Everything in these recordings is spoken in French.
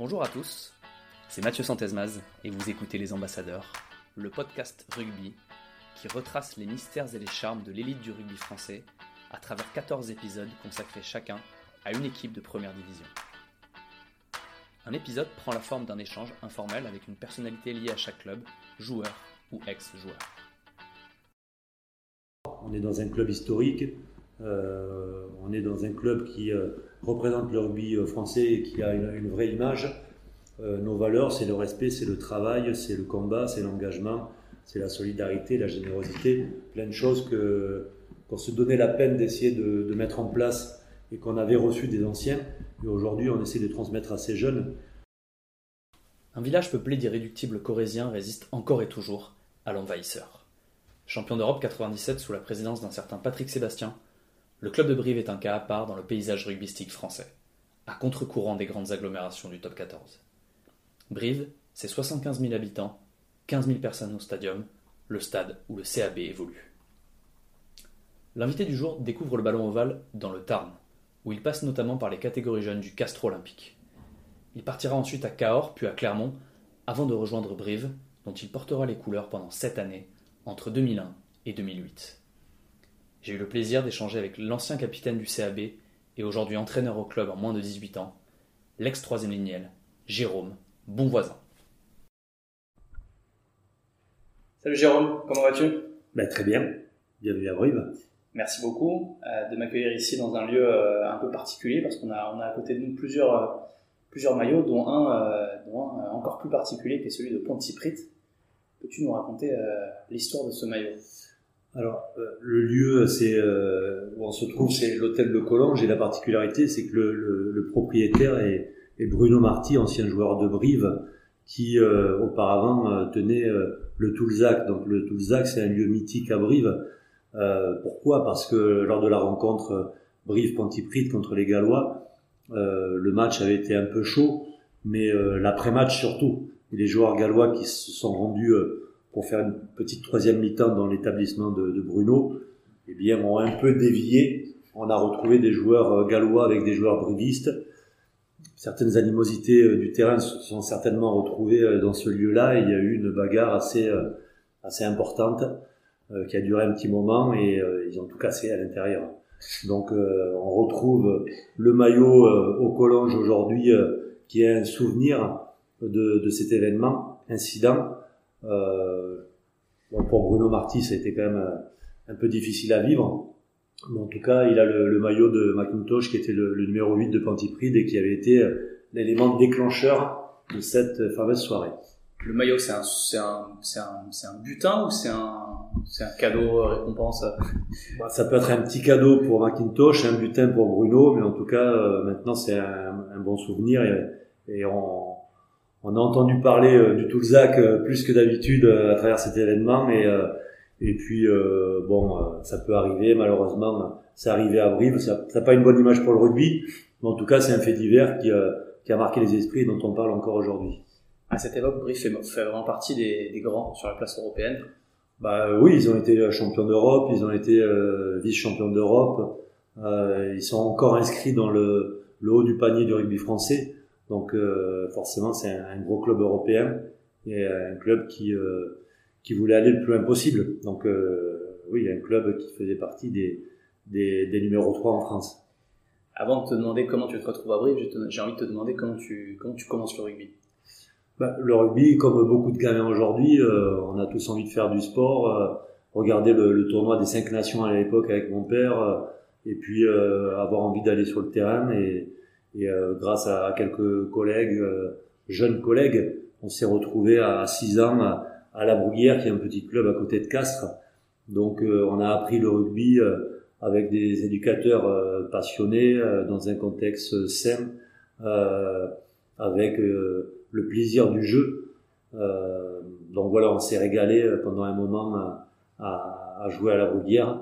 Bonjour à tous, c'est Mathieu Santesmaz et vous écoutez Les Ambassadeurs, le podcast rugby qui retrace les mystères et les charmes de l'élite du rugby français à travers 14 épisodes consacrés chacun à une équipe de première division. Un épisode prend la forme d'un échange informel avec une personnalité liée à chaque club, joueur ou ex-joueur. On est dans un club historique, euh, on est dans un club qui euh, représente le rugby euh, français et qui a une, vraie image. nos valeurs, c'est le respect, c'est le travail, c'est le combat, c'est l'engagement, c'est la solidarité, la générosité, plein de choses que qu'on se donnait la peine d'essayer de, mettre en place et qu'on avait reçu des anciens. Et aujourd'hui, on essaie de transmettre à ces jeunes. Un village peuplé d'irréductibles corésiens résiste encore et toujours à l'envahisseur. Champion d'Europe 97 sous la présidence d'un certain Patrick Sébastien, le club de Brive est un cas à part dans le paysage rugbystique français, à contre-courant des grandes agglomérations du top 14. Brive, c'est 75 000 habitants, 15 000 personnes au stadium, le stade où le CAB évolue. L'invité du jour découvre le ballon ovale dans le Tarn, où il passe notamment par les catégories jeunes du Castre Olympique. Il partira ensuite à Cahors puis à Clermont, avant de rejoindre Brive, dont il portera les couleurs pendant sept années, entre 2001 et 2008. J'ai eu le plaisir d'échanger avec l'ancien capitaine du CAB et aujourd'hui entraîneur au club en moins de 18 ans, l'ex-troisième lignel, Jérôme Bonvoisin. Salut Jérôme, comment vas-tu? Ben, Très bien, bienvenue à Brive. Merci beaucoup euh, de m'accueillir ici dans un lieu euh, un peu particulier parce qu'on a, on a à côté de nous plusieurs, euh, plusieurs maillots, dont un, dont un encore plus particulier qui est celui de Pontypridd. Peux-tu nous raconter l'histoire de ce maillot? Alors, euh, le lieu c'est, euh, où on se trouve, c'est l'hôtel de Collonges et la particularité, c'est que le, le, le propriétaire est, est, Bruno Marty, ancien joueur de Brive, qui euh, auparavant tenait le Toulzac. Donc, le Toulzac, c'est un lieu mythique à Brive. pourquoi? Parce que lors de la rencontre Brive-Pontypridd contre les Gallois, le match avait été un peu chaud, mais l'après-match surtout. les joueurs gallois qui se sont rendus pour faire une petite troisième mi-temps dans l'établissement de, de, Bruno, eh bien, ont un peu dévié. On a retrouvé des joueurs euh, gallois avec des joueurs brivistes. Certaines animosités euh, du terrain se sont certainement retrouvées euh, dans ce lieu-là. Il y a eu une bagarre assez, assez importante qui a duré un petit moment et ils ont tout cassé à l'intérieur. Donc, on retrouve le maillot au Collonge aujourd'hui qui est un souvenir de, de cet événement, incident bon, pour Bruno Marty, ça a été quand même euh, un peu difficile à vivre. Mais en tout cas, il a le, le maillot de McIntosh qui était le, le, numéro 8 de Pantipride et qui avait été euh, l'élément déclencheur de cette fameuse soirée. Le maillot, c'est un, c'est un, c'est un, c'est un butin ou c'est un, c'est un cadeau récompense bah, Ça peut être un petit cadeau pour McIntosh, un butin pour Bruno, mais en tout cas, maintenant, c'est un, un, bon souvenir et, et on, on a entendu parler euh, du Toulzac euh, plus que d'habitude euh, à travers cet événement et et puis bon ça peut arriver malheureusement c'est arrivé à Brive. Ça n'a pas une bonne image pour le rugby mais en tout cas c'est un fait divers qui qui a marqué les esprits et dont on parle encore aujourd'hui. À cette époque Brive fait, vraiment partie des, des, grands sur la place européenne. Bah oui ils ont été champions d'Europe ils ont été vice champions d'Europe. Ils sont encore inscrits dans le, le haut du panier du rugby français donc euh, forcément, c'est un, gros club européen et un club qui euh, qui voulait aller le plus loin possible. Donc euh, oui, un club qui faisait partie des, des, des numéros 3 en France. Avant de te demander comment tu te retrouves à Brive, j'ai envie de te demander comment tu, comment tu commences le rugby. Bah, le rugby, comme beaucoup de gamins aujourd'hui, on a tous envie de faire du sport. regarder le, le, tournoi des cinq nations à l'époque avec mon père, et puis avoir envie d'aller sur le terrain et, et euh, grâce à, quelques collègues, euh, jeunes collègues, on s'est retrouvé à 6 ans à, La Brouguière, qui est un petit club à côté de Castres. Donc euh, on a appris le rugby avec des éducateurs passionnés dans un contexte sain, avec le plaisir du jeu. donc voilà, on s'est régalé pendant un moment à, à, jouer à la Brouguière.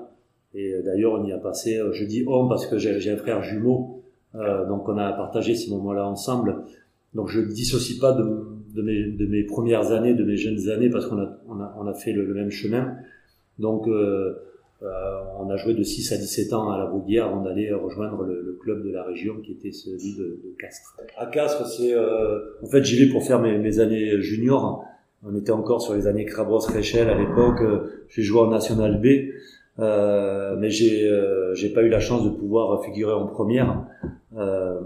Et d'ailleurs, on y a passé, je dis on parce que j'ai un frère jumeau euh, donc on a partagé ces moments-là ensemble. Donc je ne dissocie pas de, de, mes, de, mes, premières années, de mes jeunes années, parce qu'on a, on a, on a fait le, même chemin. Donc euh, on a joué de 6 à 17 ans à la Bouguière avant d'aller rejoindre le, club de la région qui était celui de, de Castres. À Castres, c'est en fait j'y vais pour faire mes, mes années juniors. On était encore sur les années Crabos-Réchel à l'époque. J'ai joué en National B. Euh, mais j'ai euh, j'ai pas eu la chance de pouvoir figurer en première. Euh,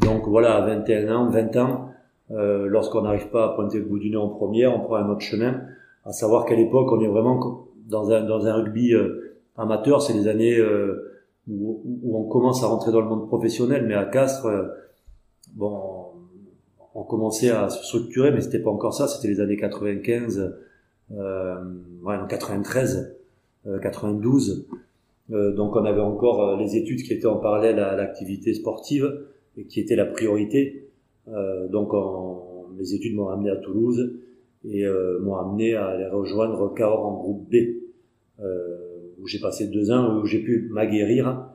donc voilà, à 21 ans, 20 ans, euh, lorsqu'on n'arrive pas à pointer le bout du nez en première, on prend un autre chemin. À savoir qu'à l'époque, on est vraiment dans un dans un rugby amateur. C'est les années où, où, on commence à rentrer dans le monde professionnel. Mais à Castres, bon, on commençait à se structurer, mais c'était pas encore ça. C'était les années 95, euh, ouais, en 93. 92. Euh, euh, donc on avait encore euh, les études qui étaient en parallèle à l'activité sportive et qui étaient la priorité. donc les études m'ont amené à Toulouse et m'ont amené à aller rejoindre Cahors en groupe B, où j'ai passé deux ans, où j'ai pu m'aguerrir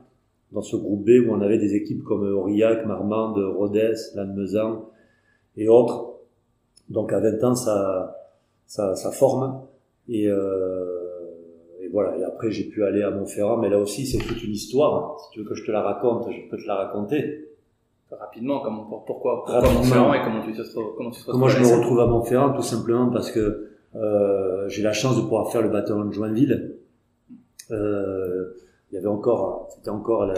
dans ce groupe B où on avait des équipes comme Aurillac, Marmande, Rodez, Lannemezan et autres. Donc à 20 ans, ça, forme. Et, voilà. Et après, j'ai pu aller à Montferrand, mais là aussi, c'est toute une histoire. Si tu veux que je te la raconte, je peux te la raconter. Rapidement, comment, pourquoi, pourquoi Montferrand et comment tu te comment tu te Comment je me retrouve à Montferrand, tout simplement parce que euh, j'ai la chance de pouvoir faire le bataillon de Joinville. Euh, il y avait encore, c'était encore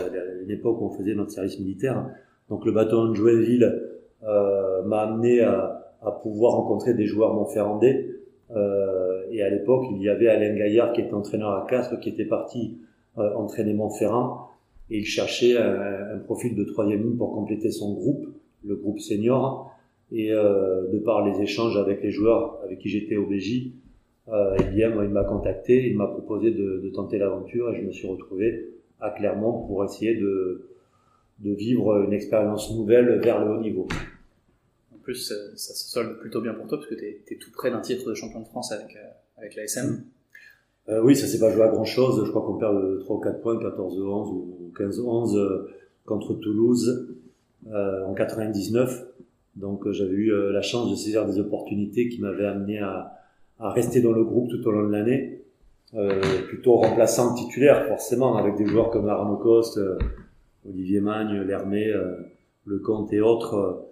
l'époque où on faisait notre service militaire. Donc le bataillon de Joinville euh, m'a amené à, à pouvoir rencontrer des joueurs montferrandais euh, et à l'époque, il y avait Alain Gaillard qui était entraîneur à Castres, qui était parti euh, entraîner Montferrand, et il cherchait un, profil de troisième ligne pour compléter son groupe, le groupe senior. Et euh, de par les échanges avec les joueurs avec qui j'étais au BJ, euh, eh il m'a contacté, il m'a proposé de, tenter l'aventure, et je me suis retrouvé à Clermont pour essayer de vivre une expérience nouvelle vers le haut niveau plus, euh, ça, se solde plutôt bien pour toi parce que tu es, tout près d'un titre de champion de France avec, euh, avec l'ASM. Euh, oui, ça s'est pas joué à grand chose. Je crois qu'on perd de 3 ou 4 points, 14-11 ou 15-11 euh, contre Toulouse euh, en 99. Donc j'avais eu la chance de saisir des opportunités qui m'avaient amené à, à, rester dans le groupe tout au long de l'année. plutôt remplaçant titulaire forcément avec des joueurs comme Arnaud Coste, Olivier Magne, Lermé, Lecomte et autres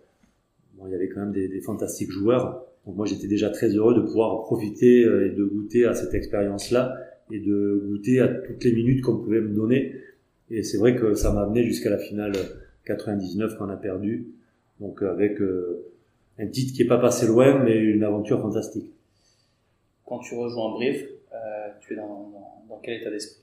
bon, il y avait quand même des, des, fantastiques joueurs. Donc moi j'étais déjà très heureux de pouvoir profiter euh, et de goûter à cette expérience-là et de goûter à toutes les minutes qu'on pouvait me donner. Et c'est vrai que ça m'a amené jusqu'à la finale 99 qu'on a perdu. Donc avec euh, un titre qui est pas passé loin, mais une aventure fantastique. Quand tu rejoins Brive, euh, tu es dans, dans, dans quel état d'esprit?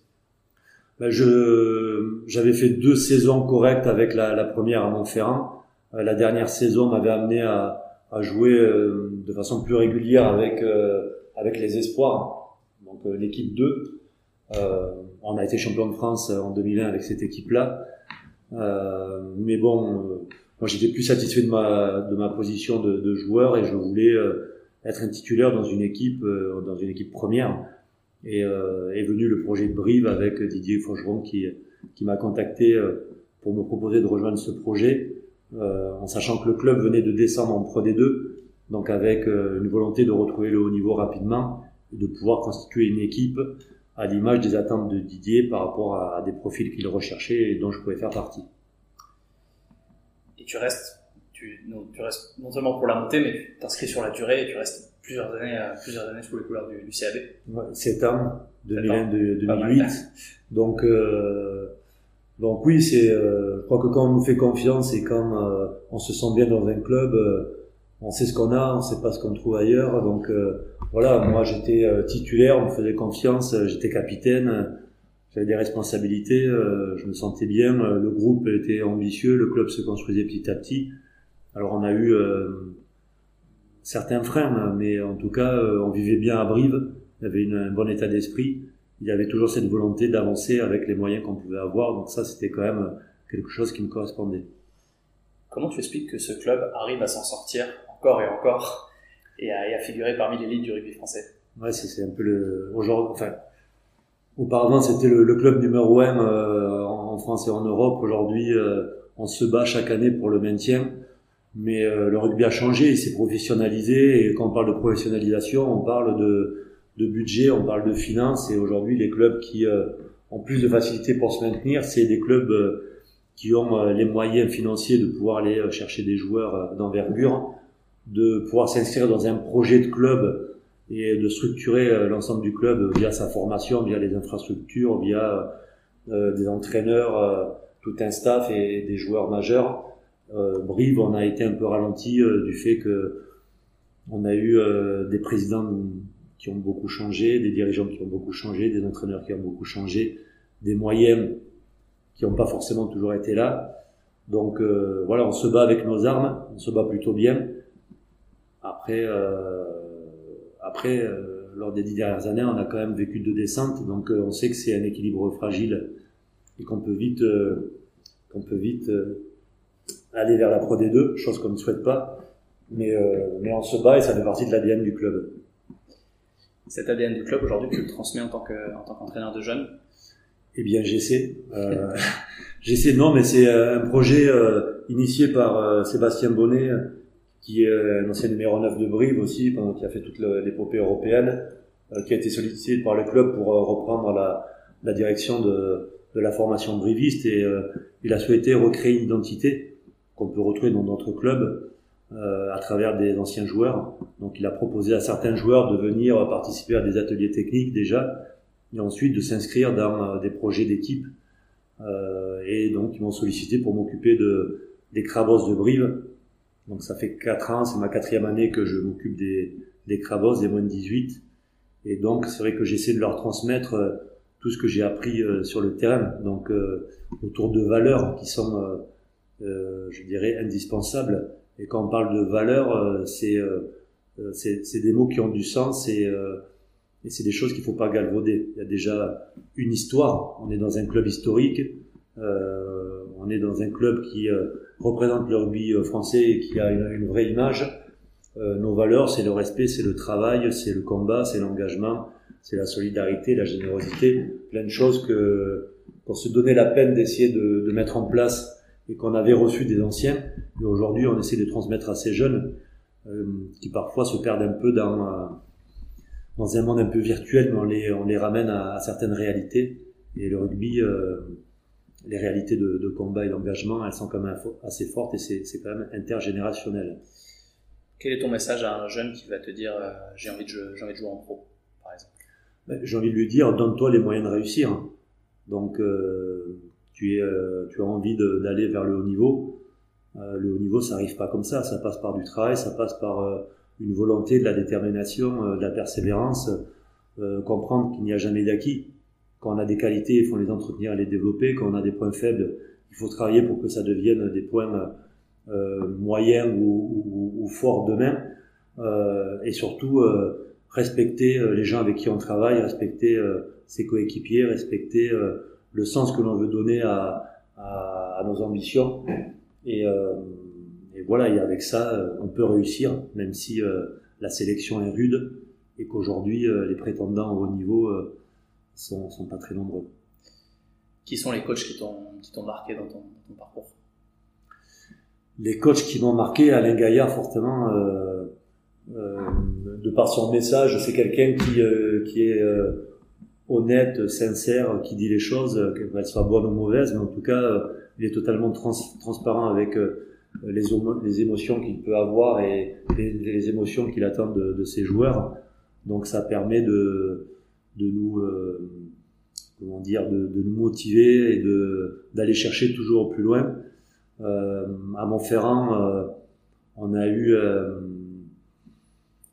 Ben je j'avais fait deux saisons correctes avec la, la première à Montferrand la dernière saison m'avait amené à, à jouer euh, de façon plus régulière avec euh, avec les espoirs, donc l'équipe 2. on a été champion de France en 2001 avec cette équipe-là. mais bon, moi j'étais plus satisfait de ma de ma position de, de joueur et je voulais être un titulaire dans une équipe dans une équipe première. Et est venu le projet de Brive avec Didier Faucheron qui qui m'a contacté pour me proposer de rejoindre ce projet euh, en sachant que le club venait de descendre en Pro D2, donc avec euh, une volonté de retrouver le haut niveau rapidement et de pouvoir constituer une équipe à l'image des attentes de Didier par rapport à, des profils qu'il recherchait et dont je pouvais faire partie. Et tu restes, tu, non, tu restes non seulement pour la montée, mais tu t'inscris sur la durée et tu restes plusieurs années, euh, plusieurs années sous les couleurs du, du CAB. Ouais, 7 ans, 2001-2008. Donc, euh, donc oui, c'est, euh, je crois que quand on nous fait confiance et quand euh, on se sent bien dans un club, euh, on sait ce qu'on a, on sait pas ce qu'on trouve ailleurs. Donc voilà, moi j'étais titulaire, on me faisait confiance, j'étais capitaine, j'avais des responsabilités, je me sentais bien, le groupe était ambitieux, le club se construisait petit à petit. Alors on a eu certains freins, mais en tout cas on vivait bien à Brive, il y avait une, un bon état d'esprit il y avait toujours cette volonté d'avancer avec les moyens qu'on pouvait avoir. Donc ça, c'était quand même quelque chose qui me correspondait. Comment tu expliques que ce club arrive à s'en sortir encore et encore et à, figurer parmi l'élite du rugby français? Ouais, c'est un peu le aujourd'hui. Enfin, auparavant, c'était le, club numéro 1 euh, en France et en Europe. Aujourd'hui, euh, on se bat chaque année pour le maintien. Mais euh, le rugby a changé, il s'est professionnalisé. Et quand on parle de professionnalisation, on parle de de budget, on parle de finances, et aujourd'hui les clubs qui euh, ont plus de facilité pour se maintenir. C'est des clubs qui ont les moyens financiers de pouvoir aller chercher des joueurs d'envergure, de pouvoir s'inscrire dans un projet de club et de structurer l'ensemble du club via sa formation, via les infrastructures, via des entraîneurs, tout un staff et des joueurs majeurs. Brive, on a été un peu ralenti du fait que on a eu euh, des présidents qui ont beaucoup changé, des dirigeants qui ont beaucoup changé, des entraîneurs qui ont beaucoup changé, des moyens qui n'ont pas forcément toujours été là. Donc euh, voilà, on se bat avec nos armes, on se bat plutôt bien. Après, euh, après lors des dix dernières années, on a quand même vécu deux descentes, donc on sait que c'est un équilibre fragile et qu'on peut vite, qu'on peut vite aller vers la Pro D2, chose qu'on ne souhaite pas mais, euh, mais on se bat et ça fait partie de l'ADN du club. Cet ADN du club, aujourd'hui, tu le transmets en tant qu'entraîneur de jeunes Eh bien, j'essaie. Euh, j'essaie, non, mais c'est euh, un projet euh, initié par euh, Sébastien Bonnet, qui est un ancien numéro 9 de Brive aussi, qui a fait toute l'épopée européenne, qui a été sollicité par le club pour reprendre la, direction de, de, la formation briviste et il a souhaité recréer une identité qu'on peut retrouver dans d'autres clubs à travers des anciens joueurs. Donc il a proposé à certains joueurs de venir participer à des ateliers techniques déjà, et ensuite de s'inscrire dans euh, des projets d'équipe. Euh, et donc ils m'ont sollicité pour m'occuper de, des Crabos de Brive. Donc ça fait quatre ans, c'est ma quatrième année que je m'occupe des, des Crabos, des moins de 18. Et donc c'est vrai que j'essaie de leur transmettre euh, tout ce que j'ai appris sur le terrain, donc autour de valeurs qui sont, je dirais, indispensables et quand on parle de valeur, euh, euh, euh, c'est c'est des mots qui ont du sens et, et c'est des choses qu'il faut pas galvauder. Il y a déjà une histoire. On est dans un club historique. Euh, on est dans un club qui représente le rugby français et qui a une, vraie image. Euh, nos valeurs, c'est le respect, c'est le travail, c'est le combat, c'est l'engagement, c'est la solidarité, la générosité, plein de choses que qu'on se donnait la peine d'essayer de, de, mettre en place et qu'on avait reçu des anciens. Et aujourd'hui, on essaie de transmettre à ces jeunes euh, qui parfois se perdent un peu dans, euh, dans un monde un peu virtuel, mais on les, on les ramène à, à certaines réalités. Et le rugby, euh, les réalités de, de combat et d'engagement, elles sont quand même assez fortes et c'est quand même intergénérationnel. Quel est ton message à un jeune qui va te dire j'ai envie, de, envie de jouer en pro, par exemple? Ben, J'ai envie de lui dire donne-toi les moyens de réussir. Donc, euh, euh, tu as envie d'aller vers le haut niveau. Euh, le haut niveau, ça arrive pas comme ça. Ça passe par du travail, ça passe par euh, une volonté, de la détermination, de la persévérance, comprendre qu'il n'y a jamais d'acquis. Quand on a des qualités, il faut les entretenir et les développer. Quand on a des points faibles, il faut travailler pour que ça devienne des points moyens ou forts demain. et surtout, respecter les gens avec qui on travaille, respecter ses coéquipiers, respecter le sens que l'on veut donner à, à, à, nos ambitions. Et, euh, et, voilà, et avec ça, euh, on peut réussir, même si euh, la sélection est rude et qu'aujourd'hui, euh, les prétendants au haut niveau euh, sont, sont pas très nombreux. Qui sont les coachs qui t'ont marqué dans ton, ton, parcours? Les coachs qui m'ont marqué, Alain Gaillard, fortement, euh, de par son message, c'est quelqu'un qui, qui est honnête, sincère, qui dit les choses, qu'elles soient bonnes ou mauvaises, mais en tout cas, il est totalement trans transparent avec euh, les, émotions qu'il peut avoir et les, émotions qu'il attend de, ses joueurs. Donc ça permet de, de nous, euh, comment dire, de, nous motiver et d'aller chercher toujours plus loin. Euh, à Montferrand, on a eu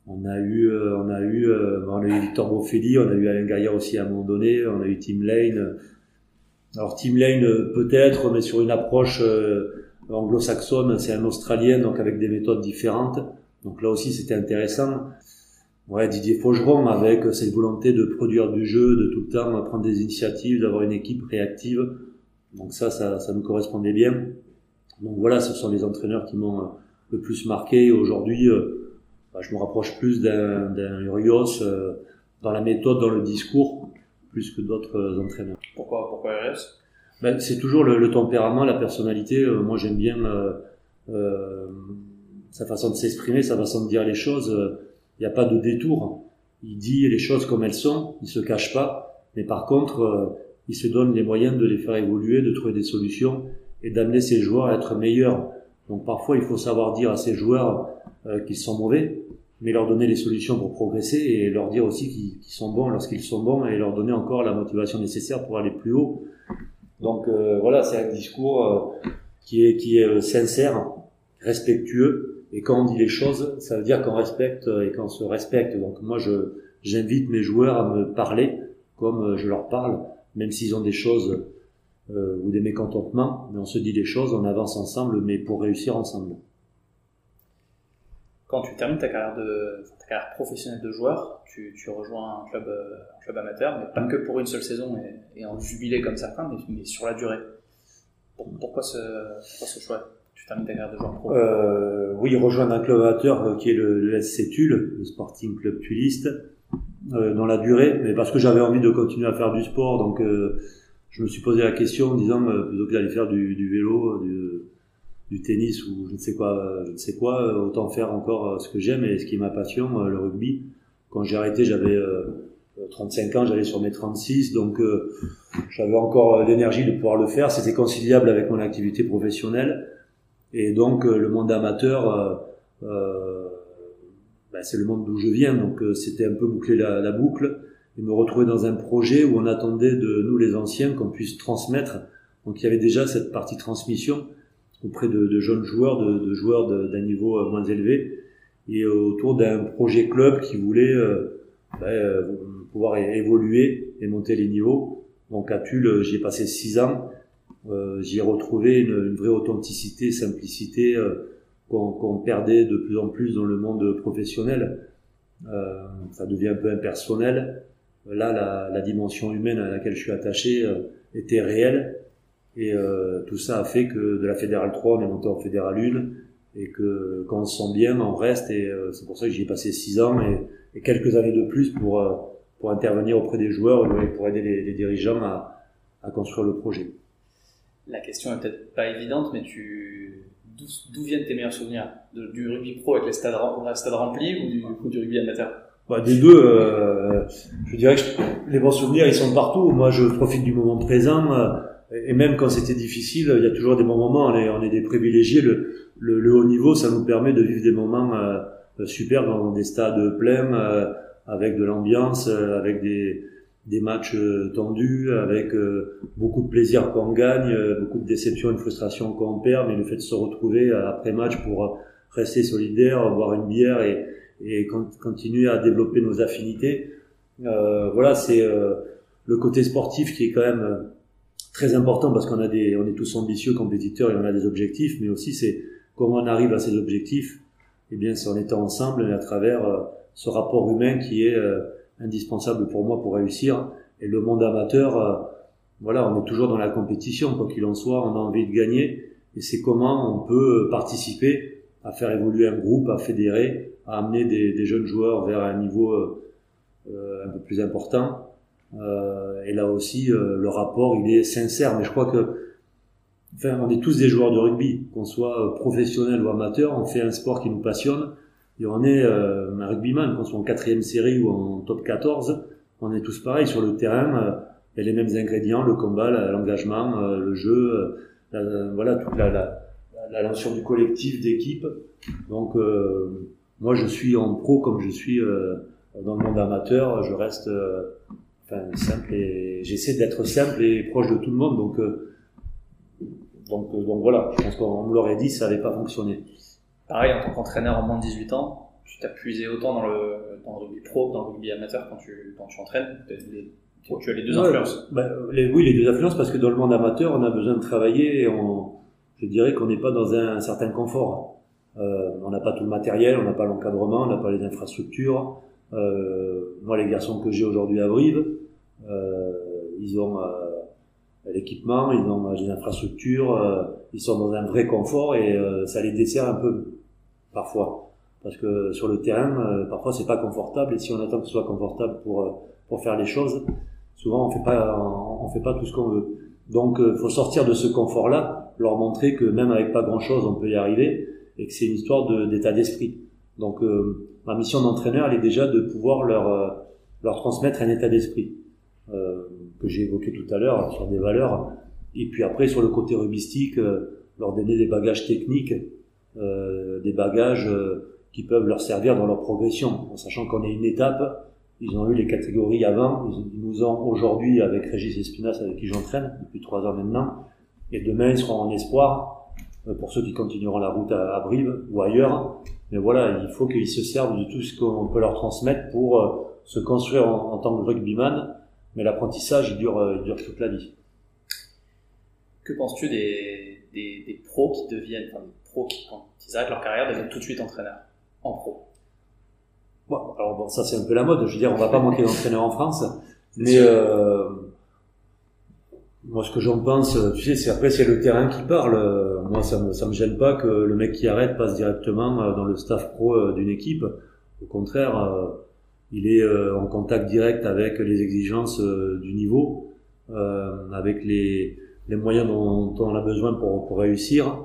on a eu, euh, on a eu, euh, on a eu Victor Boffelli, on a eu Alain Gaillard aussi à un moment donné, on a eu Tim Lane. Alors Tim Lane peut-être, mais sur une approche euh, anglo-saxonne, c'est un Australien, donc avec des méthodes différentes. Donc là aussi c'était intéressant. Ouais, Didier Faugeron avec cette volonté de produire du jeu, de tout le temps prendre des initiatives, d'avoir une équipe réactive. Donc ça, ça, ça nous correspondait bien. Donc voilà, ce sont les entraîneurs qui m'ont le plus marqué. Aujourd'hui, je me rapproche plus d'un Urios euh, dans la méthode, dans le discours, plus que d'autres entraîneurs. Pourquoi, pourquoi Urios? Ben, C'est toujours le, le, tempérament, la personnalité. Euh, moi, j'aime bien euh, sa façon de s'exprimer, sa façon de dire les choses. Il n'y a pas de détour. Il dit les choses comme elles sont, il se cache pas. Mais par contre, il se donne les moyens de les faire évoluer, de trouver des solutions et d'amener ces joueurs à être meilleurs. Donc parfois, il faut savoir dire à ces joueurs euh, qu'ils sont mauvais, mais leur donner les solutions pour progresser et leur dire aussi qu'ils sont bons lorsqu'ils sont bons et leur donner encore la motivation nécessaire pour aller plus haut. Donc euh, voilà, c'est un discours euh, qui est qui est sincère, respectueux et quand on dit les choses, ça veut dire qu'on respecte et qu'on se respecte. Donc moi, je j'invite mes joueurs à me parler comme je leur parle, même s'ils ont des choses euh, ou des mécontentements, mais on se dit les choses, on avance ensemble, mais pour réussir ensemble. Quand tu termines ta carrière, de, ta carrière professionnelle de joueur, tu, rejoins un club, euh, un club amateur, mais pas que pour une seule saison et, en jubilé comme certains, mais, sur la durée. Pourquoi ce, choix? Tu termines ta carrière de joueur pro? Euh, Oui, rejoindre un club amateur euh, qui est le, le SC Tulle, le Sporting Club Tulliste, euh, dans la durée, mais parce que j'avais envie de continuer à faire du sport, donc je me suis posé la question en disant plutôt que d'aller faire du, du vélo, du, du, tennis ou je ne sais quoi, je ne sais quoi, autant faire encore ce que j'aime et ce qui est ma passion, le rugby. Quand j'ai arrêté, j'avais 35 ans, j'allais sur mes 36, donc j'avais encore l'énergie de pouvoir le faire. C'était conciliable avec mon activité professionnelle et donc le monde amateur. Euh, ben, c'est le monde d'où je viens, donc c'était un peu boucler la, la boucle et me retrouver dans un projet où on attendait de nous les anciens qu'on puisse transmettre. Donc il y avait déjà cette partie transmission auprès de, de jeunes joueurs, de, de joueurs d'un niveau euh, moins élevé, et autour d'un projet club qui voulait euh, pouvoir évoluer et monter les niveaux. Donc à Tulle, j'y ai passé six ans. Euh, j'y ai retrouvé une, une, vraie authenticité, simplicité euh, qu'on perdait de plus en plus dans le monde professionnel. Euh, ça devient un peu impersonnel là, la, la, dimension humaine à laquelle je suis attaché était réelle. Et euh, tout ça a fait que de la Fédérale 3, on est monté en Fédérale 1, et que quand on se sent bien, on reste, et euh, c'est pour ça que j'y ai passé 6 ans, et, et, quelques années de plus pour, euh, pour intervenir auprès des joueurs et pour aider les, les dirigeants à, à, construire le projet. La question est peut-être pas évidente, mais tu d'où viennent tes meilleurs souvenirs? Du rugby pro avec les stades, stades remplis ou du, ou du rugby amateur? Bah, des deux, euh, je dirais que les bons souvenirs, ils sont partout. Moi, je profite du moment présent. Euh, et même quand c'était difficile, il y a toujours des bons moments. On est, on est des privilégiés. Le, le, le, haut niveau, ça nous permet de vivre des moments euh, super dans des stades pleins, euh, avec de l'ambiance, euh, avec des, des matchs tendus, avec beaucoup de plaisir quand on gagne, beaucoup de déception et de frustration quand on perd. Mais le fait de se retrouver après match pour rester solidaire, boire une bière et et continuer à développer nos affinités. Euh, voilà, c'est euh, le côté sportif qui est quand même euh, très important parce qu'on a des, on est tous ambitieux compétiteurs et on a des objectifs, mais aussi c'est comment on arrive à ces objectifs. Eh bien, c'est en étant ensemble et à travers euh, ce rapport humain qui est indispensable pour moi pour réussir. Et le monde amateur, voilà, on est toujours dans la compétition, quoi qu'il en soit, on a envie de gagner. Et c'est comment on peut participer à faire évoluer un groupe, à fédérer, à amener des, des, jeunes joueurs vers un niveau euh, euh, un peu plus important. Euh, et là aussi, le rapport, il est sincère. Mais je crois que, enfin, on est tous des joueurs de rugby, qu'on soit professionnel ou amateur, on fait un sport qui nous passionne. Et on est un rugbyman, qu'on soit en quatrième série ou en top 14, on est tous pareils sur le terrain. il y a les mêmes ingrédients, le combat, l'engagement, le jeu, voilà, toute la, la, du collectif, d'équipe. Donc, euh, moi, je suis en pro comme je suis euh, dans le monde amateur. Je reste euh, enfin, simple et j'essaie d'être simple et proche de tout le monde. Donc, euh, donc, euh, donc voilà. Je pense qu'on me l'aurait dit, ça n'avait pas fonctionné. Pareil, en tant qu'entraîneur en moins de 18 ans, tu t'as puisé autant dans le, dans le rugby pro, dans le rugby amateur quand tu, quand tu entraînes. tu as les deux influences. bah, les, oui, les deux influences parce que dans le monde amateur, on a besoin de travailler et on, je dirais qu'on n'est pas dans un, un certain confort. Euh, on n'a pas tout le matériel, on n'a pas l'encadrement, on n'a pas les infrastructures. Euh, moi, les garçons que j'ai aujourd'hui à Brive, euh, ils ont l'équipement, ils ont les infrastructures, ils sont dans un vrai confort et ça les dessert un peu parfois. Parce que sur le terrain, parfois c'est pas confortable et si on attend que ce soit confortable pour pour faire les choses, souvent on fait pas on, fait pas tout ce qu'on veut. Donc, faut sortir de ce confort-là, leur montrer que même avec pas grand-chose, on peut y arriver et que c'est une histoire d'état d'esprit. Donc euh, ma mission d'entraîneur, elle est déjà de pouvoir leur euh, leur transmettre un état d'esprit. Euh, que j'ai évoqué tout à l'heure sur des valeurs. Et puis après, sur le côté rubistique, euh, leur donner des bagages techniques, des bagages qui peuvent leur servir dans leur progression, en sachant qu'on est une étape. Ils ont eu les catégories avant, ils nous ont aujourd'hui avec Régis Espinas avec qui j'entraîne depuis trois ans maintenant, et demain ils seront en espoir pour ceux qui continueront la route à, Brive ou ailleurs. Mais voilà, il faut qu'ils se servent de tout ce qu'on peut leur transmettre pour se construire en, tant que rugbyman. Mais l'apprentissage, il dure, il dure toute la vie. Que penses-tu des, des, des, pros qui deviennent, enfin des pros qui, quand ils arrêtent leur carrière, deviennent tout de suite entraîneurs en pro? Bon, alors bon, ça c'est un peu la mode. Je veux dire, on va pas manquer d'entraîneurs en France, mais euh, moi ce que j'en pense, tu sais, c'est après c'est le terrain qui parle. Moi ça me ça me gêne pas que le mec qui arrête passe directement euh, dans le staff pro euh, d'une équipe. Au contraire, euh, il est en contact direct avec les exigences du niveau, avec les les moyens dont, on a besoin pour, pour réussir.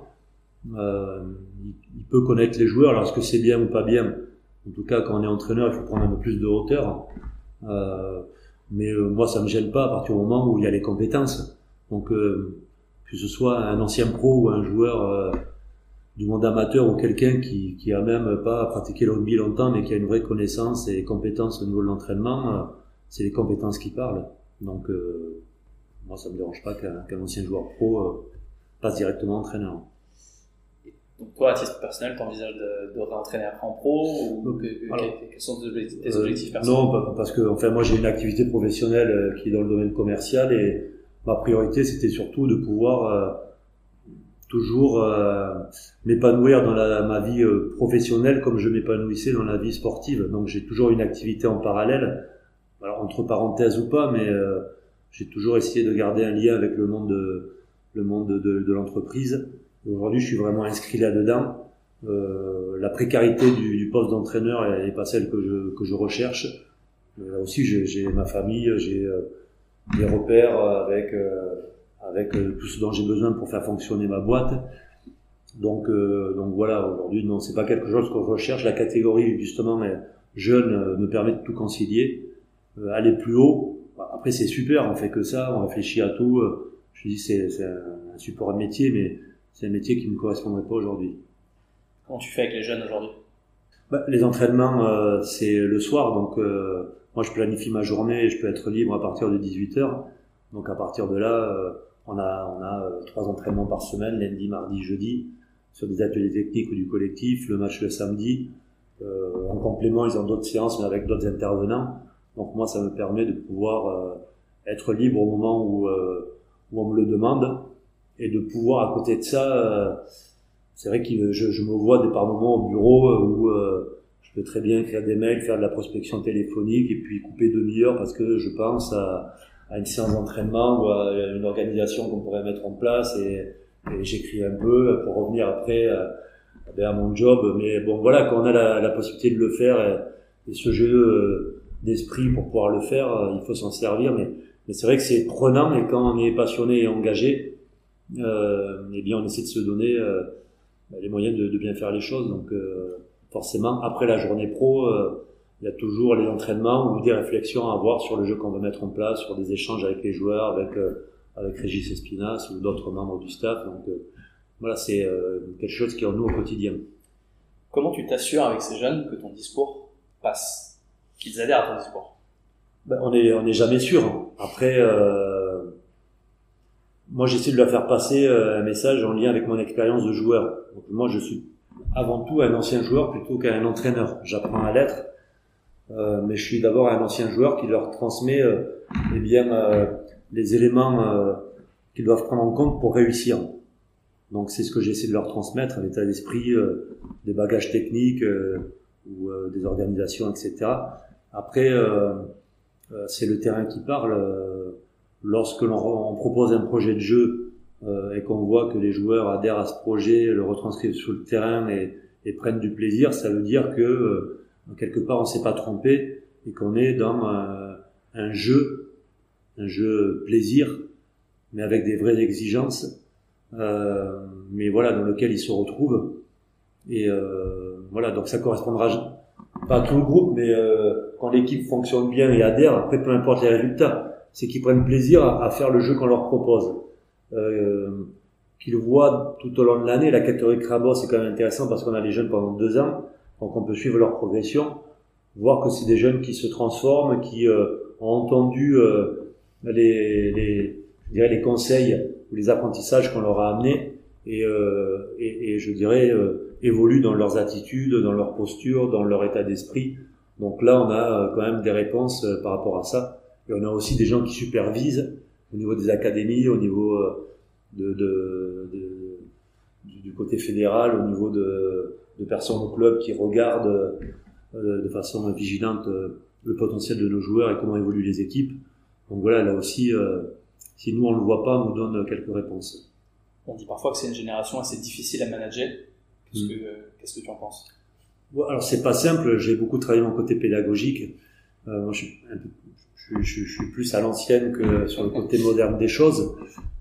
Il, peut connaître les joueurs, alors est-ce que c'est bien ou pas bien? En tout cas, quand on est entraîneur, il faut prendre un peu plus de hauteur. Mais moi, ça me gêne pas à partir du moment où il y a les compétences. Donc, que ce soit un ancien pro ou un joueur euh, du monde amateur ou quelqu'un qui, qui a même pas pratiqué le rugby longtemps, mais qui a une vraie connaissance et compétences au niveau de l'entraînement, c'est les compétences qui parlent. Donc, moi, ça me dérange pas qu'un ancien joueur pro euh, passe directement entraîneur. Donc toi, à titre personnel, tu envisages de, de réentraîner après en pro ou quels sont tes objectifs, euh, personnels? Non, parce que enfin moi j'ai une activité professionnelle euh, qui est dans le domaine commercial et ma priorité c'était surtout de pouvoir toujours m'épanouir dans la, ma vie professionnelle comme je m'épanouissais dans la vie sportive. Donc j'ai toujours une activité en parallèle, alors entre parenthèses ou pas, mais j'ai toujours essayé de garder un lien avec le monde de, le monde de, de, l'entreprise. Aujourd'hui, je suis vraiment inscrit là-dedans. Euh, la précarité du, du poste d'entraîneur n'est pas celle que je, que je recherche. Là aussi, j'ai ma famille, j'ai euh, des repères avec, euh, avec euh, tout ce dont j'ai besoin pour faire fonctionner ma boîte. Donc, donc voilà, aujourd'hui, non, c'est pas quelque chose je recherche. La catégorie, justement, jeune me permet de tout concilier. aller plus haut, après, c'est super, on fait que ça, on réfléchit à tout. Euh, je dis, c'est, c'est un support de métier, mais c'est un métier qui ne me correspondrait pas aujourd'hui. Comment tu fais avec les jeunes aujourd'hui? Bah, Les entraînements, euh, c'est le soir, donc euh, moi je planifie ma journée, je peux être libre à partir de 18h. Donc à partir de là, on a, on a trois entraînements par semaine, lundi, mardi, jeudi, sur des ateliers techniques ou du collectif, le match le samedi. en complément, ils ont d'autres séances, mais avec d'autres intervenants. Donc moi, ça me permet de pouvoir euh, être libre au moment où, euh, où on me le demande et de pouvoir à côté de ça, euh, c'est vrai que je, je, me vois des par moments au bureau où je peux très bien écrire des mails, faire de la prospection téléphonique et puis couper demi-heure parce que je pense à, à une séance d'entraînement ou à une organisation qu'on pourrait mettre en place et, et j'écris un peu pour revenir après à, à mon job. Mais bon, voilà, quand on a la, la possibilité de le faire et, et ce jeu d'esprit pour pouvoir le faire, euh, il faut s'en servir, mais, mais c'est vrai que c'est prenant et quand on est passionné et engagé, euh, eh bien on essaie de se donner euh, les moyens de, de, bien faire les choses. Donc euh, forcément, après la journée pro, euh, il y a toujours les entraînements ou des réflexions à avoir sur le jeu qu'on veut mettre en place, sur des échanges avec les joueurs, avec avec Régis Espinas ou d'autres membres du staff. Donc voilà, c'est quelque chose qui est en nous au quotidien. Comment tu t'assures avec ces jeunes que ton discours passe qu'ils adhèrent à ton discours? Ben, On n'est on est jamais sûr. Après, euh, moi j'essaie de leur faire passer euh, un message en lien avec mon expérience de joueur. Donc, moi je suis avant tout un ancien joueur plutôt qu'un entraîneur. J'apprends à l'être, euh, mais je suis d'abord un ancien joueur qui leur transmet euh, eh bien euh, les éléments euh, qu'ils doivent prendre en compte pour réussir. Donc c'est ce que j'essaie de leur transmettre, l'état d'esprit, des bagages techniques ou des organisations, etc. Après, euh, euh, c'est le terrain qui parle. Euh, lorsque l'on propose un projet de jeu et qu'on voit que les joueurs adhèrent à ce projet, le retranscrivent sur le terrain et, prennent du plaisir, ça veut dire que quelque part on s'est pas trompé et qu'on est dans un jeu, un jeu plaisir, mais avec des vraies exigences, euh, mais voilà dans lequel ils se retrouvent. Et euh, voilà, donc ça correspondra pas tout le groupe, mais euh, quand l'équipe fonctionne bien et adhère, après peu importe les résultats. c'est qu'ils prennent plaisir à, faire le jeu qu'on leur propose. Euh, qu'ils voient tout au long de l'année, la catégorie Crabo, c'est quand même intéressant parce qu'on a les jeunes pendant deux ans, donc on peut suivre leur progression, voir que c'est des jeunes qui se transforment, qui euh, ont entendu euh, les, les, je dirais les conseils ou les apprentissages qu'on leur a amenés et, euh, et, je dirais évoluent dans leurs attitudes, dans leur posture, dans leur état d'esprit. Donc là, on a quand même des réponses par rapport à ça. Et on a aussi des gens qui supervisent au niveau des académies, au niveau de, de, de du côté fédéral, au niveau de, de personnes au club qui regardent de façon vigilante le potentiel de nos joueurs et comment évoluent les équipes. Donc voilà, là aussi, si nous on le voit pas, on nous donne quelques réponses. On dit parfois que c'est une génération assez difficile à manager. Qu'est-ce, que, qu'est-ce que tu en penses? Alors c'est pas simple. J'ai beaucoup travaillé mon côté pédagogique. Euh, moi, je suis, je, suis, plus à l'ancienne que sur le côté moderne des choses.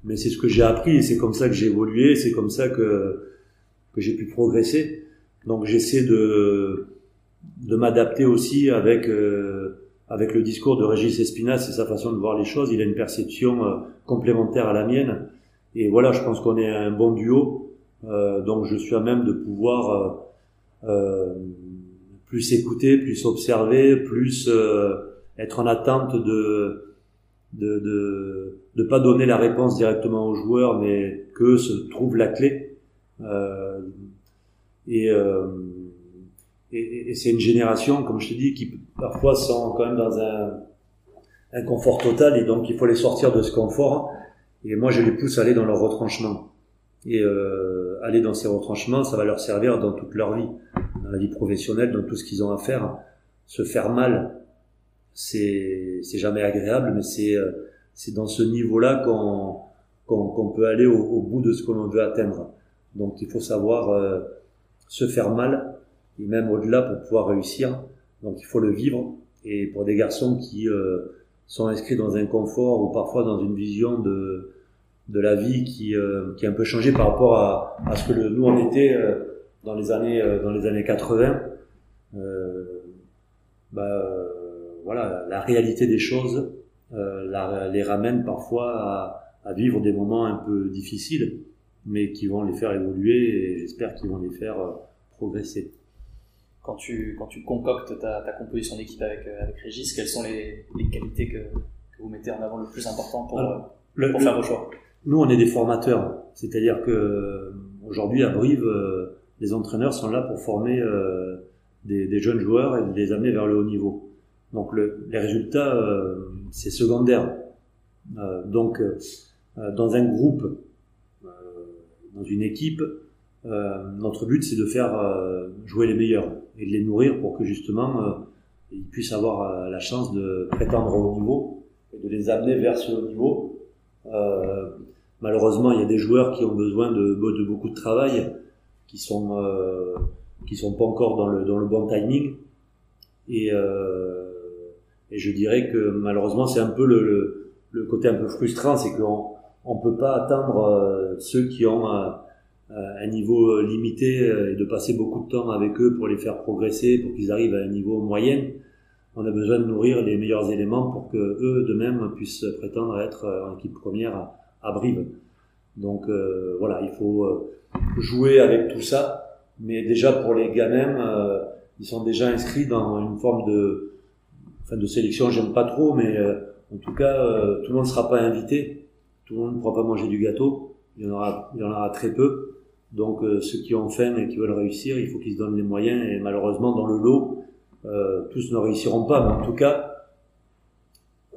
Mais c'est ce que j'ai appris et c'est comme ça que j'ai évolué. C'est comme ça que j'ai pu progresser. Donc j'essaie de de m'adapter aussi avec euh, avec le discours de Régis Espinas et sa façon de voir les choses. Il a une perception euh, complémentaire à la mienne et voilà, je pense qu'on est un bon duo. Euh, donc je suis à même de pouvoir plus écouter, plus observer, plus être en attente de de, de pas donner la réponse directement aux joueurs, mais que se trouve la clé. Euh, et, et, et c'est une génération, comme je te dis, qui parfois sont quand même dans un, un confort total, et donc il faut les sortir de ce confort et moi, je les pousse à aller dans leur retranchement. Et euh, aller dans ces retranchements, ça va leur servir dans toute leur vie, dans la vie professionnelle, dans tout ce qu'ils ont à faire. Se faire mal, c'est c'est jamais agréable, mais c'est euh, c'est dans ce niveau-là qu'on qu'on peut aller au, bout de ce que l'on veut atteindre. Donc, il faut savoir euh, se faire mal et même au-delà pour pouvoir réussir. Donc, il faut le vivre. Et pour des garçons qui euh, sont inscrits dans un confort ou parfois dans une vision de, de la vie qui, euh, qui a un peu changé par rapport à, à ce que le, nous on était euh, dans les années euh, dans les années 80. bah, voilà, la réalité des choses la, les ramène parfois à, à, vivre des moments un peu difficiles, mais qui vont les faire évoluer et j'espère qu'ils vont les faire progresser quand tu, quand tu concoctes ta, ta composition d'équipe avec, euh, avec Régis, quelles sont les, les qualités que, que, vous mettez en avant le plus important pour, euh, pour faire vos choix? Nous, on est des formateurs. C'est-à-dire que euh, aujourd'hui, à Brive, les entraîneurs sont là pour former des, des, jeunes joueurs et les amener vers le haut niveau. Donc le, les résultats, c'est secondaire. donc dans un groupe, dans une équipe, notre but, c'est de faire jouer les meilleurs et de les nourrir pour que justement euh, ils puissent avoir euh, la chance de prétendre au niveau et de les amener vers ce haut niveau. Euh, malheureusement, il y a des joueurs qui ont besoin de, de beaucoup de travail, qui sont euh, qui sont pas encore dans le dans le bon timing. Et, euh, et je dirais que malheureusement, c'est un peu le, le, le, côté un peu frustrant, c'est qu'on on peut pas attendre ceux qui ont un niveau euh, limité euh, et de passer beaucoup de temps avec eux pour les faire progresser, pour qu'ils arrivent à un niveau moyen, on a besoin de nourrir les meilleurs éléments pour que eux de même puissent prétendre être euh, en équipe première à, Brive. Donc voilà, il faut jouer avec tout ça, mais déjà pour les gamins, ils sont déjà inscrits dans une forme de, enfin de sélection, j'aime pas trop, mais en tout cas, tout le monde ne sera pas invité, tout le monde ne pourra pas manger du gâteau, il y en aura, il y en aura très peu. Donc euh, ceux qui ont faim et qui veulent réussir, il faut qu'ils se donnent les moyens. Et malheureusement, dans le lot, euh, tous ne réussiront pas. Mais en tout cas,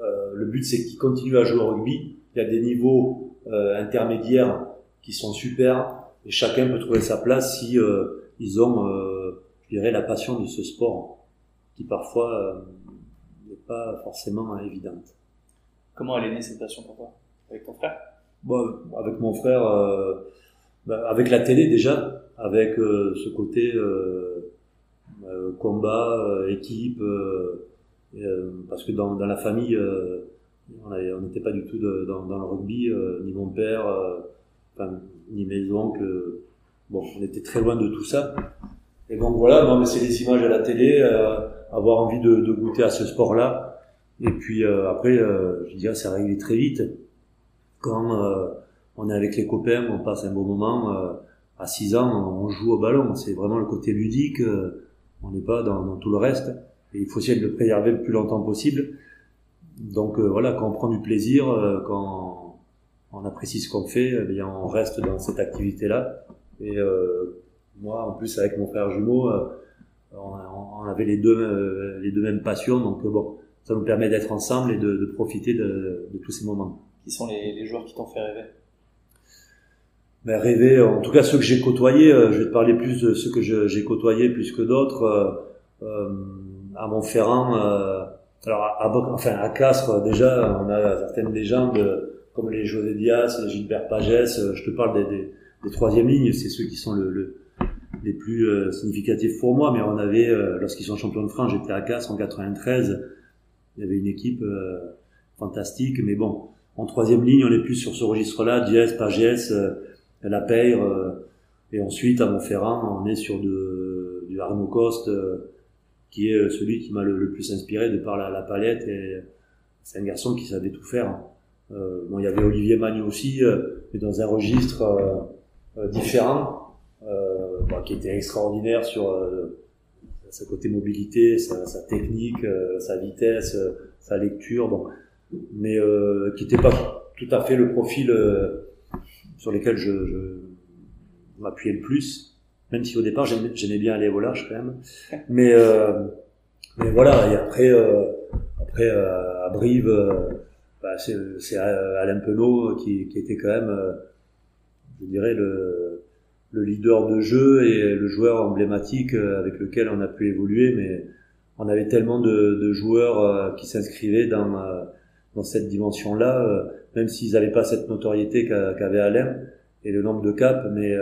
euh, le but c'est qu'ils continuent à jouer au rugby. Il y a des niveaux intermédiaires qui sont super et chacun peut trouver sa place si ils ont, je dirais, la passion de ce sport qui parfois n'est pas forcément évidente. Comment elle est née cette passion pour toi? Avec ton frère? Bon, Avec mon frère, bah, avec la télé déjà, avec euh, ce côté euh, euh combat, euh, équipe, parce que dans, dans la famille, on n'était pas du tout dans, dans, le rugby, ni mon père, enfin, ni mes oncles. Bon, on était très loin de tout ça. Et donc voilà, non, mais c'est les images à la télé, avoir envie de, de, goûter à ce sport-là. Et puis après, je dirais, ça arrivé très vite. Quand on est avec les copains, on passe un bon moment. à 6 ans, on joue au ballon. C'est vraiment le côté ludique. on n'est pas dans, dans, tout le reste. Et il faut essayer de le préserver le plus longtemps possible. Donc voilà, quand on prend du plaisir, quand on apprécie ce qu'on fait, eh bien on reste dans cette activité-là. Et euh, moi, en plus, avec mon frère jumeau, euh, on, avait les deux, euh, les deux mêmes passions. Donc bon, ça nous permet d'être ensemble et de, de profiter de, de, tous ces moments. Qui sont les, les joueurs qui t'ont fait rêver? Ben, rêver, en tout cas ceux que j'ai côtoyés, je vais te parler plus de ceux que j'ai côtoyés plus que d'autres. Euh, à Montferrand, euh, alors à, enfin à Castres déjà, on a certaines légendes comme les José Diaz, les Gilbert Pagès. Je te parle des, des, des troisième lignes, c'est ceux qui sont le, le les plus euh, significatifs pour moi. Mais on avait, euh, lorsqu'ils sont champions de France, j'étais à Castres en 93. Il y avait une équipe euh, fantastique. Mais bon, en troisième ligne, on est plus sur ce registre-là. Diaz, Pagès, La Peyre. et ensuite, à Montferrand, on est sur du Arnaud Coste, qui est celui qui m'a le, plus inspiré de par la, la palette. Et c'est un garçon qui savait tout faire. Hein. bon, il y avait Olivier Magne aussi, mais dans un registre différent, bah, qui était extraordinaire sur euh, sa côté mobilité, sa, technique, sa vitesse, sa lecture, mais qui n'était pas tout à fait le profil sur lequel je, m'appuyais le plus, même si au départ j'aimais bien aller au large quand même. Mais, euh, voilà, et après, euh, après à Brive, bah, c'est Alain Penot qui, qui, était quand même je dirais, le, le leader de jeu et le joueur emblématique euh, avec lequel on a pu évoluer, mais on avait tellement de, de joueurs euh, qui s'inscrivaient dans, euh, dans cette dimension-là, même s'ils n'avaient pas cette notoriété qu'avait Alain et le nombre de caps, mais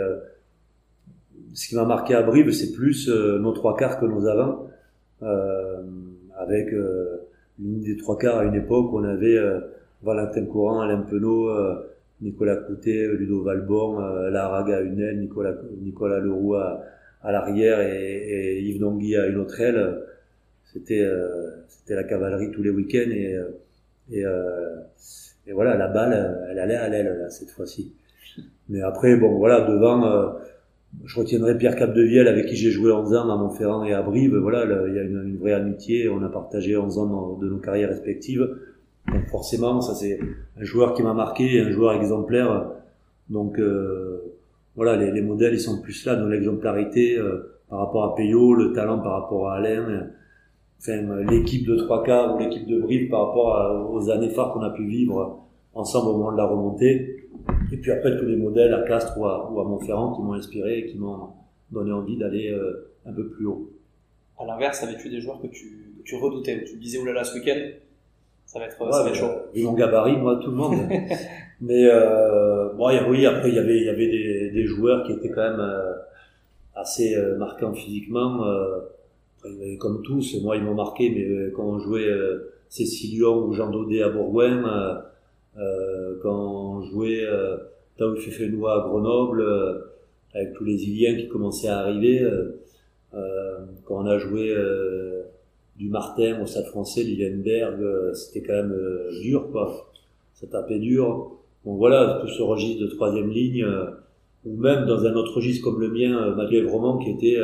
ce qui m'a marqué à Brive, c'est plus nos trois quarts que nos avants, avec une des trois quarts à une époque où on avait Valentin Courant, Alain Penaud, Nicolas Coutet, Ludo Valbon, euh, Laraga à une aile, Nicolas, Nicolas Leroux à, l'arrière et, Yves Dongui à une autre aile. C'était euh, c'était la cavalerie tous les week-ends et, euh, et, voilà, la balle, elle allait à l'aile cette fois-ci. Mais après, bon, voilà, devant, je retiendrai Pierre Capdevielle avec qui j'ai joué 11 ans à Montferrand et à Brive. Voilà, il y a une, une, vraie amitié. On a partagé 11 ans de nos carrières respectives. Donc forcément, ça c'est un joueur qui m'a marqué, un joueur exemplaire. Donc euh, voilà, les, les, modèles ils sont plus là dans l'exemplarité euh, par rapport à Payot, le talent par rapport à Alain, l'équipe de trois quarts ou l'équipe de Brive par rapport aux années phares qu'on a pu vivre ensemble au moment de la remontée. Et puis après tous les modèles à Castres ou à, à Montferrand qui m'ont inspiré et qui m'ont donné envie d'aller euh, un peu plus haut. À l'inverse, avais-tu des joueurs que tu, tu redoutais, tu disais oulala ce week-end ça va être, ça va être chaud. Vu mon gabarit, moi, tout le monde. mais euh, bon, oui, après il y avait, il y avait des, des joueurs qui étaient quand même euh, assez euh, marquants physiquement. Euh, comme tous, moi ils m'ont marqué, mais quand on jouait Cécilion ou Jean Daudet à Bourgoin, quand on jouait euh, Tao Fefenois à Grenoble, avec tous les Iliens qui commençaient à arriver, quand on a joué du Martin au Stade français, Lilienberg, euh, c'était quand même euh, dur, quoi. Ça tapait dur. Donc voilà, tout ce registre de troisième ligne, euh, ou même dans un autre registre comme le mien, Mathieu Roman, qui était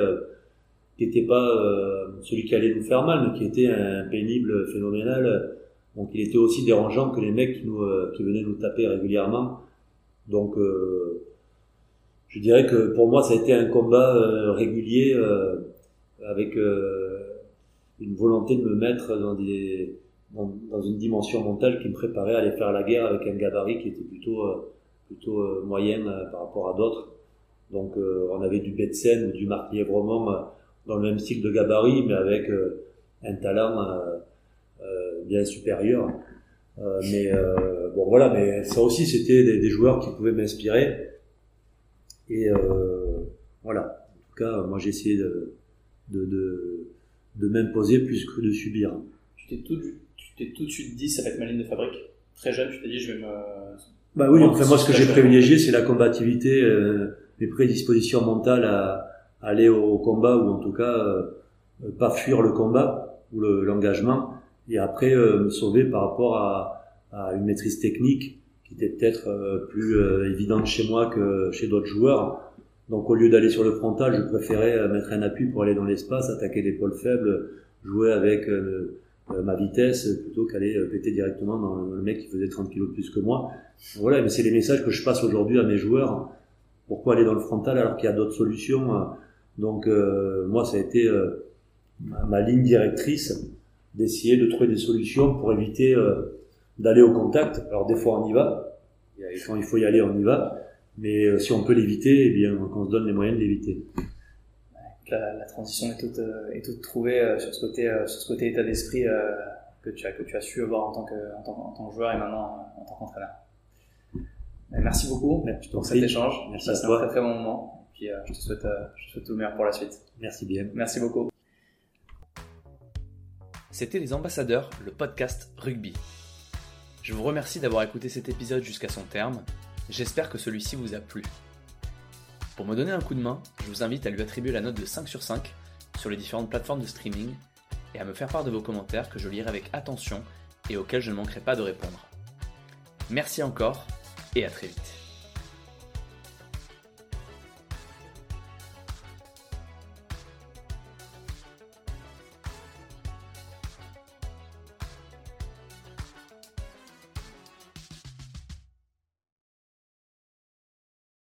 qui était pas celui qui allait nous faire mal, mais qui était un pénible phénoménal. Donc il était aussi dérangeant que les mecs qui, nous, qui venaient nous taper régulièrement. Donc je dirais que pour moi ça a été un combat régulier avec une volonté de me mettre dans des dans, une dimension mentale qui me préparait à aller faire la guerre avec un gabarit qui était plutôt euh, plutôt euh, moyenne euh, par rapport à d'autres. Donc on avait du Betsen ou du Marc dans le même style de gabarit, mais avec un talent bien supérieur. mais bon voilà, mais ça aussi c'était des, des, joueurs qui pouvaient m'inspirer. Et voilà. En tout cas, moi j'ai essayé de, de, de de m'imposer plus que de subir. Tu t'es tout, de suite dit, ça va être ma ligne de fabrique. Très jeune, tu t'es dit, je vais me. Bah oui, enfin moi ce que j'ai privilégié, c'est la combativité, euh, mes prédispositions mentales à, aller au combat ou en tout cas euh, pas fuir le combat ou l'engagement. et après me sauver par rapport à, à, une maîtrise technique qui était peut-être plus évidente chez moi que chez d'autres joueurs. Donc au lieu d'aller sur le frontal, je préférais mettre un appui pour aller dans l'espace, attaquer l'épaule faible, jouer avec euh, ma vitesse plutôt qu'aller euh, péter directement dans le mec qui faisait 30 kilos de plus que moi. Voilà, mais c'est les messages que je passe aujourd'hui à mes joueurs. Pourquoi aller dans le frontal alors qu'il y a d'autres solutions euh, Donc moi, ça a été ma, ligne directrice d'essayer de trouver des solutions pour éviter d'aller au contact. Alors des fois on y va, quand il faut y aller on y va, mais si on peut l'éviter, eh bien on se donne les moyens de l'éviter la, transition est toute, euh, est toute trouvée euh, sur ce côté, euh, sur ce côté état d'esprit que tu as que tu as su avoir en tant que en tant, en tant que joueur et maintenant en tant qu'entraîneur. Merci beaucoup Merci pour cet échange. Merci C'est un très très bon moment. Et puis je te souhaite je te souhaite tout le meilleur pour la suite. Merci bien. Merci beaucoup. C'était les ambassadeurs, le podcast rugby. Je vous remercie d'avoir écouté cet épisode jusqu'à son terme. J'espère que celui-ci vous a plu. Pour me donner un coup de main, je vous invite à lui attribuer la note de 5 sur 5 sur les différentes plateformes de streaming et à me faire part de vos commentaires que je lirai avec attention et auxquels je ne manquerai pas de répondre. Merci encore et à très vite.